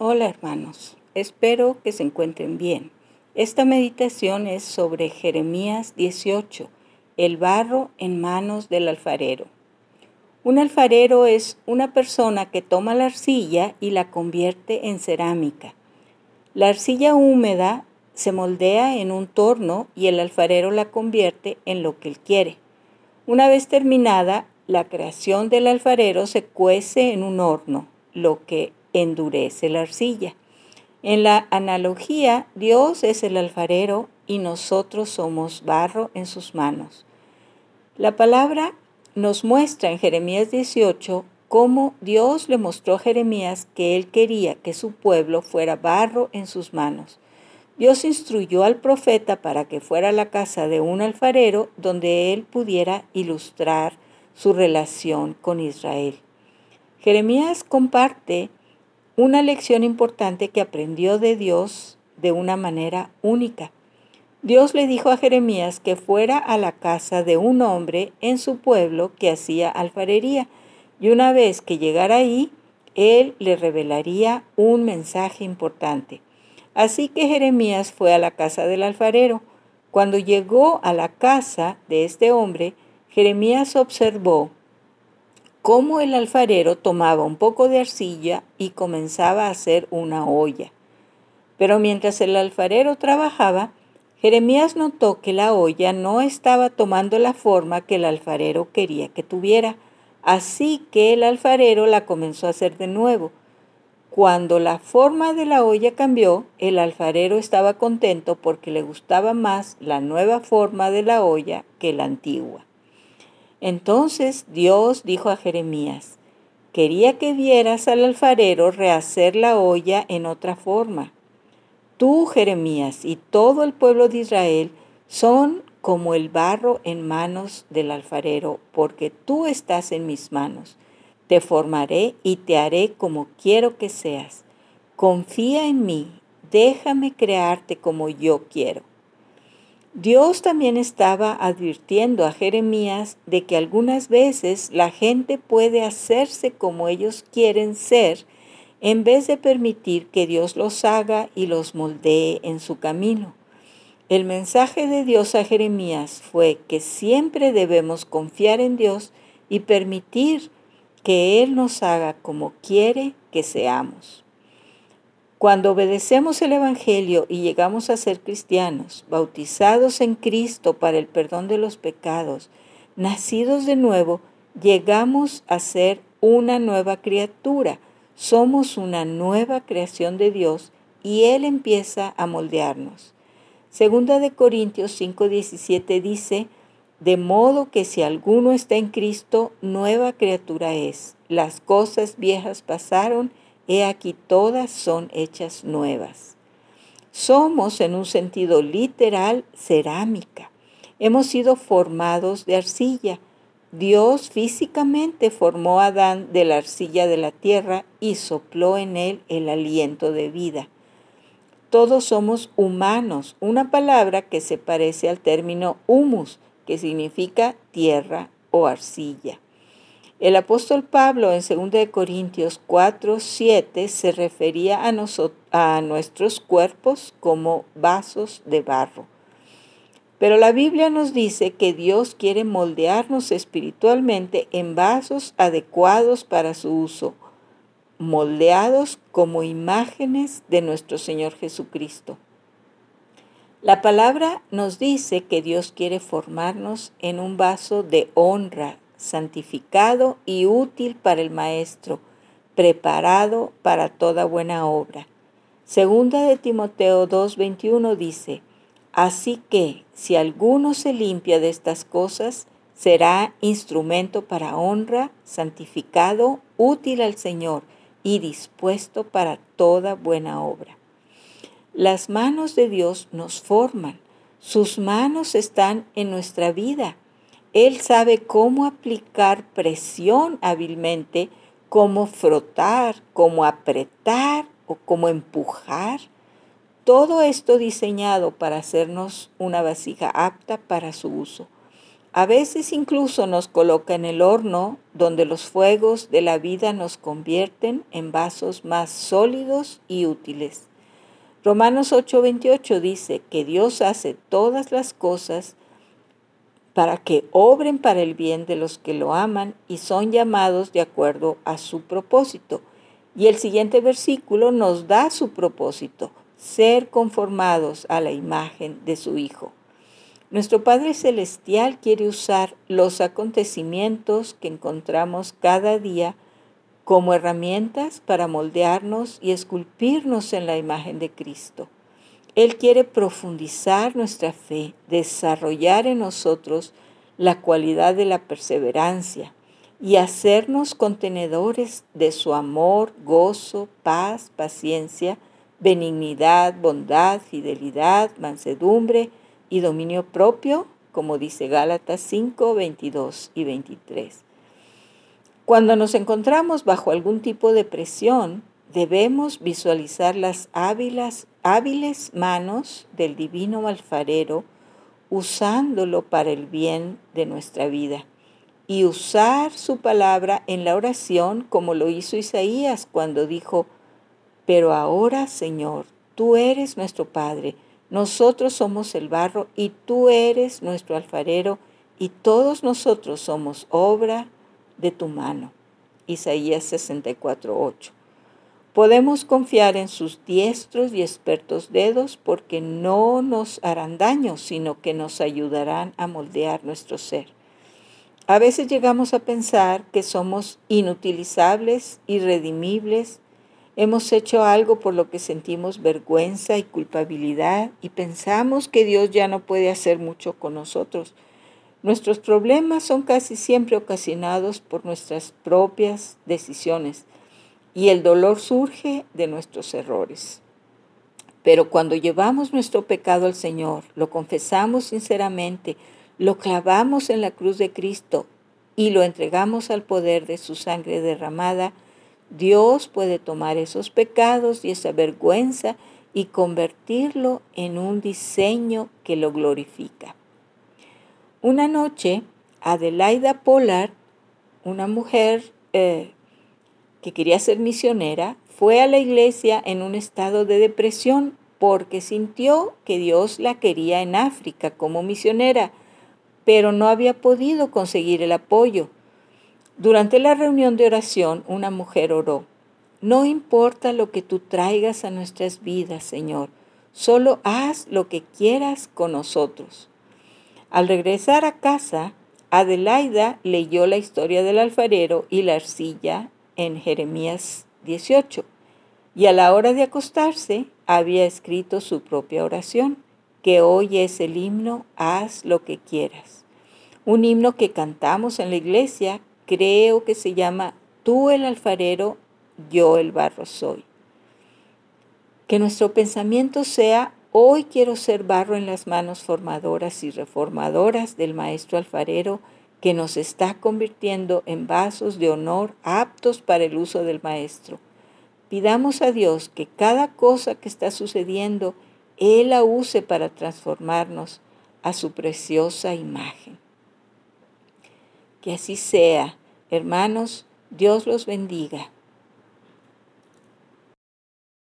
Hola hermanos, espero que se encuentren bien. Esta meditación es sobre Jeremías 18, el barro en manos del alfarero. Un alfarero es una persona que toma la arcilla y la convierte en cerámica. La arcilla húmeda se moldea en un torno y el alfarero la convierte en lo que él quiere. Una vez terminada, la creación del alfarero se cuece en un horno, lo que endurece la arcilla. En la analogía, Dios es el alfarero y nosotros somos barro en sus manos. La palabra nos muestra en Jeremías 18 cómo Dios le mostró a Jeremías que él quería que su pueblo fuera barro en sus manos. Dios instruyó al profeta para que fuera a la casa de un alfarero donde él pudiera ilustrar su relación con Israel. Jeremías comparte una lección importante que aprendió de Dios de una manera única. Dios le dijo a Jeremías que fuera a la casa de un hombre en su pueblo que hacía alfarería, y una vez que llegara ahí, él le revelaría un mensaje importante. Así que Jeremías fue a la casa del alfarero. Cuando llegó a la casa de este hombre, Jeremías observó cómo el alfarero tomaba un poco de arcilla y comenzaba a hacer una olla. Pero mientras el alfarero trabajaba, Jeremías notó que la olla no estaba tomando la forma que el alfarero quería que tuviera, así que el alfarero la comenzó a hacer de nuevo. Cuando la forma de la olla cambió, el alfarero estaba contento porque le gustaba más la nueva forma de la olla que la antigua. Entonces Dios dijo a Jeremías, quería que vieras al alfarero rehacer la olla en otra forma. Tú, Jeremías, y todo el pueblo de Israel son como el barro en manos del alfarero, porque tú estás en mis manos. Te formaré y te haré como quiero que seas. Confía en mí, déjame crearte como yo quiero. Dios también estaba advirtiendo a Jeremías de que algunas veces la gente puede hacerse como ellos quieren ser en vez de permitir que Dios los haga y los moldee en su camino. El mensaje de Dios a Jeremías fue que siempre debemos confiar en Dios y permitir que Él nos haga como quiere que seamos. Cuando obedecemos el Evangelio y llegamos a ser cristianos, bautizados en Cristo para el perdón de los pecados, nacidos de nuevo, llegamos a ser una nueva criatura. Somos una nueva creación de Dios y Él empieza a moldearnos. Segunda de Corintios 5:17 dice, de modo que si alguno está en Cristo, nueva criatura es. Las cosas viejas pasaron he aquí todas son hechas nuevas. Somos en un sentido literal cerámica. Hemos sido formados de arcilla. Dios físicamente formó a Adán de la arcilla de la tierra y sopló en él el aliento de vida. Todos somos humanos, una palabra que se parece al término humus, que significa tierra o arcilla. El apóstol Pablo en 2 Corintios 4, 7 se refería a, a nuestros cuerpos como vasos de barro. Pero la Biblia nos dice que Dios quiere moldearnos espiritualmente en vasos adecuados para su uso, moldeados como imágenes de nuestro Señor Jesucristo. La palabra nos dice que Dios quiere formarnos en un vaso de honra, santificado y útil para el maestro, preparado para toda buena obra. Segunda de Timoteo 2:21 dice, Así que si alguno se limpia de estas cosas, será instrumento para honra, santificado, útil al Señor y dispuesto para toda buena obra. Las manos de Dios nos forman, sus manos están en nuestra vida él sabe cómo aplicar presión hábilmente, cómo frotar, cómo apretar o cómo empujar. Todo esto diseñado para hacernos una vasija apta para su uso. A veces incluso nos coloca en el horno donde los fuegos de la vida nos convierten en vasos más sólidos y útiles. Romanos 8:28 dice que Dios hace todas las cosas para que obren para el bien de los que lo aman y son llamados de acuerdo a su propósito. Y el siguiente versículo nos da su propósito, ser conformados a la imagen de su Hijo. Nuestro Padre Celestial quiere usar los acontecimientos que encontramos cada día como herramientas para moldearnos y esculpirnos en la imagen de Cristo. Él quiere profundizar nuestra fe, desarrollar en nosotros la cualidad de la perseverancia y hacernos contenedores de su amor, gozo, paz, paciencia, benignidad, bondad, fidelidad, mansedumbre y dominio propio, como dice Gálatas 5, 22 y 23. Cuando nos encontramos bajo algún tipo de presión, debemos visualizar las hábiles, hábiles manos del divino alfarero usándolo para el bien de nuestra vida y usar su palabra en la oración como lo hizo Isaías cuando dijo, pero ahora Señor, tú eres nuestro Padre, nosotros somos el barro y tú eres nuestro alfarero y todos nosotros somos obra de tu mano. Isaías 64, 8. Podemos confiar en sus diestros y expertos dedos porque no nos harán daño, sino que nos ayudarán a moldear nuestro ser. A veces llegamos a pensar que somos inutilizables, irredimibles, hemos hecho algo por lo que sentimos vergüenza y culpabilidad y pensamos que Dios ya no puede hacer mucho con nosotros. Nuestros problemas son casi siempre ocasionados por nuestras propias decisiones y el dolor surge de nuestros errores. Pero cuando llevamos nuestro pecado al Señor, lo confesamos sinceramente, lo clavamos en la cruz de Cristo y lo entregamos al poder de su sangre derramada, Dios puede tomar esos pecados y esa vergüenza y convertirlo en un diseño que lo glorifica. Una noche, Adelaida Pollard, una mujer eh, que quería ser misionera, fue a la iglesia en un estado de depresión porque sintió que Dios la quería en África como misionera, pero no había podido conseguir el apoyo. Durante la reunión de oración, una mujer oró, no importa lo que tú traigas a nuestras vidas, Señor, solo haz lo que quieras con nosotros. Al regresar a casa, Adelaida leyó la historia del alfarero y la arcilla en Jeremías 18. Y a la hora de acostarse había escrito su propia oración, que hoy es el himno Haz lo que quieras. Un himno que cantamos en la iglesia, creo que se llama Tú el alfarero, yo el barro soy. Que nuestro pensamiento sea, hoy quiero ser barro en las manos formadoras y reformadoras del maestro alfarero, que nos está convirtiendo en vasos de honor aptos para el uso del Maestro. Pidamos a Dios que cada cosa que está sucediendo, Él la use para transformarnos a su preciosa imagen. Que así sea. Hermanos, Dios los bendiga.